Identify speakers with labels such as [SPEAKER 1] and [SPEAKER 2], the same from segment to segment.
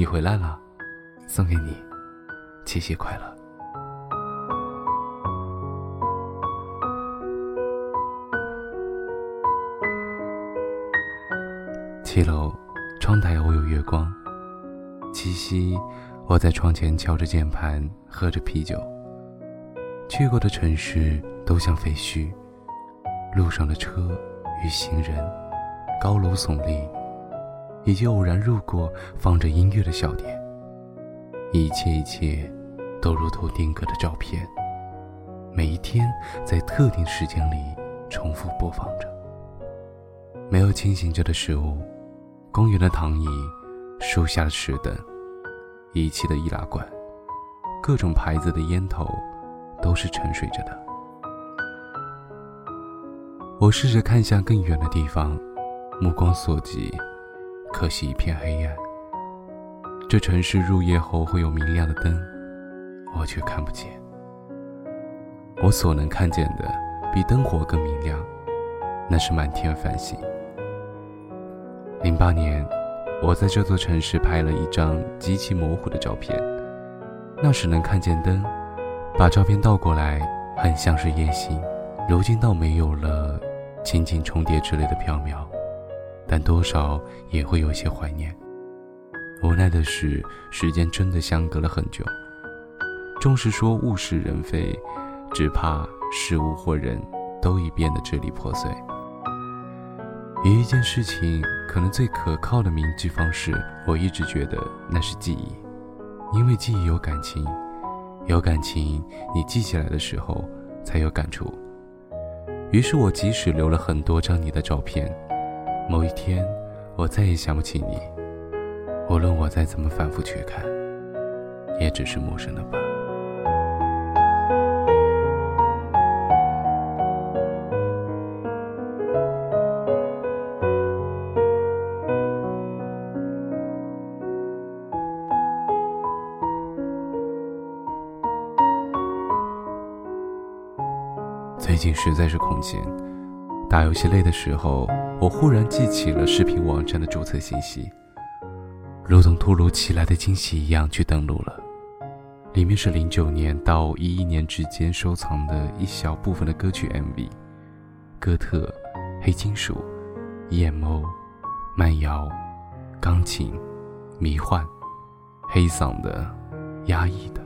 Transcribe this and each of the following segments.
[SPEAKER 1] 你回来了，送给你，七夕快乐。七楼，窗台偶有月光。七夕，我在窗前敲着键盘，喝着啤酒。去过的城市都像废墟，路上的车与行人，高楼耸立，以及偶然路过放着音乐的小店。一切一切，都如同定格的照片，每一天在特定时间里重复播放着。没有清醒着的食物。公园的躺椅，树下的石凳，遗弃的易拉罐，各种牌子的烟头，都是沉睡着的。我试着看向更远的地方，目光所及，可惜一片黑暗。这城市入夜后会有明亮的灯，我却看不见。我所能看见的，比灯火更明亮，那是满天繁星。零八年，我在这座城市拍了一张极其模糊的照片。那时能看见灯，把照片倒过来，很像是夜星。如今倒没有了轻轻重叠之类的飘渺，但多少也会有些怀念。无奈的是，时间真的相隔了很久。纵是说物是人非，只怕事物或人都已变得支离破碎。有一件事情，可能最可靠的铭记方式，我一直觉得那是记忆，因为记忆有感情，有感情，你记起来的时候才有感触。于是我即使留了很多张你的照片，某一天我再也想不起你，无论我再怎么反复去看，也只是陌生的吧。最近实在是空闲，打游戏累的时候，我忽然记起了视频网站的注册信息，如同突如其来的惊喜一样去登录了。里面是零九年到一一年之间收藏的一小部分的歌曲 MV，哥特、黑金属、emo、慢摇、钢琴、迷幻、黑嗓的、压抑的、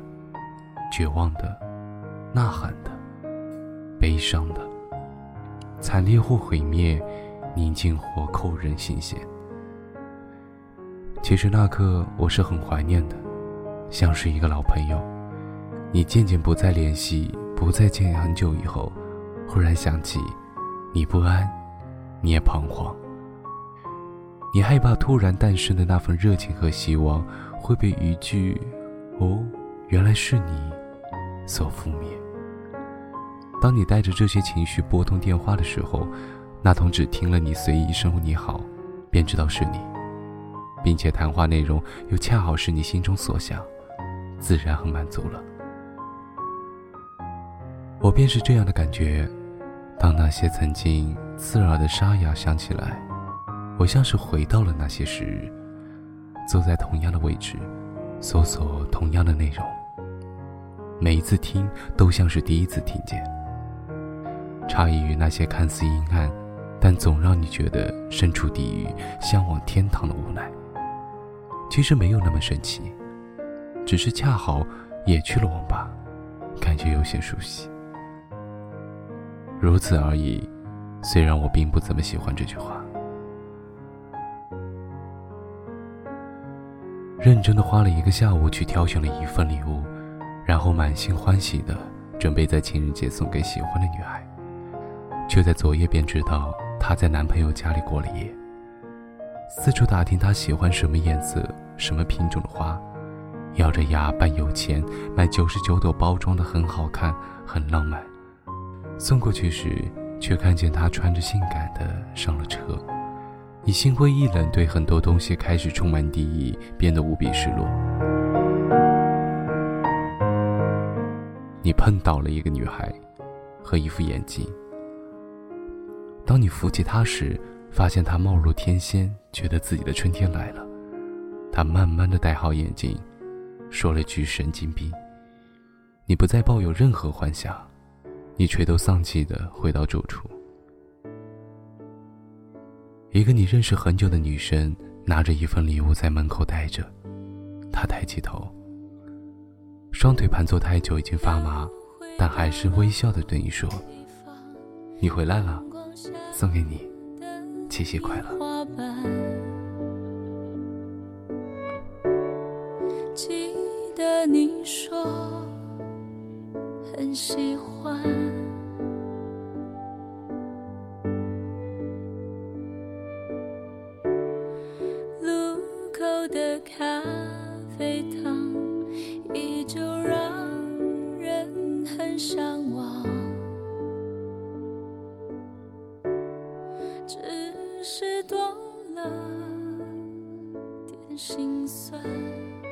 [SPEAKER 1] 绝望的、呐喊的。悲伤的，惨烈或毁灭，宁静或扣人心弦。其实那刻我是很怀念的，像是一个老朋友。你渐渐不再联系，不再见很久以后，忽然想起，你不安，你也彷徨，你害怕突然诞生的那份热情和希望会被一句“哦，原来是你”所覆灭。当你带着这些情绪拨通电话的时候，那通只听了你随意一声“你好”，便知道是你，并且谈话内容又恰好是你心中所想，自然很满足了。我便是这样的感觉。当那些曾经刺耳的沙哑响起来，我像是回到了那些时日，坐在同样的位置，搜索同样的内容。每一次听，都像是第一次听见。差异于那些看似阴暗，但总让你觉得身处地狱、向往天堂的无奈。其实没有那么神奇，只是恰好也去了网吧，感觉有些熟悉。如此而已。虽然我并不怎么喜欢这句话。认真的花了一个下午去挑选了一份礼物，然后满心欢喜的准备在情人节送给喜欢的女孩。却在昨夜便知道她在男朋友家里过了夜。四处打听他喜欢什么颜色、什么品种的花，咬着牙扮有钱买九十九朵包装的很好看、很浪漫。送过去时，却看见他穿着性感的上了车。你心灰意冷，对很多东西开始充满敌意，变得无比失落。你碰倒了一个女孩，和一副眼镜。当你扶起她时，发现她貌若天仙，觉得自己的春天来了。他慢慢的戴好眼镜，说了句“神经病”。你不再抱有任何幻想，你垂头丧气的回到住处。一个你认识很久的女生拿着一份礼物在门口待着，她抬起头，双腿盘坐太久已经发麻，但还是微笑的对你说：“你回来了，送给你，七夕快乐。”
[SPEAKER 2] 记得你说很喜欢。心酸。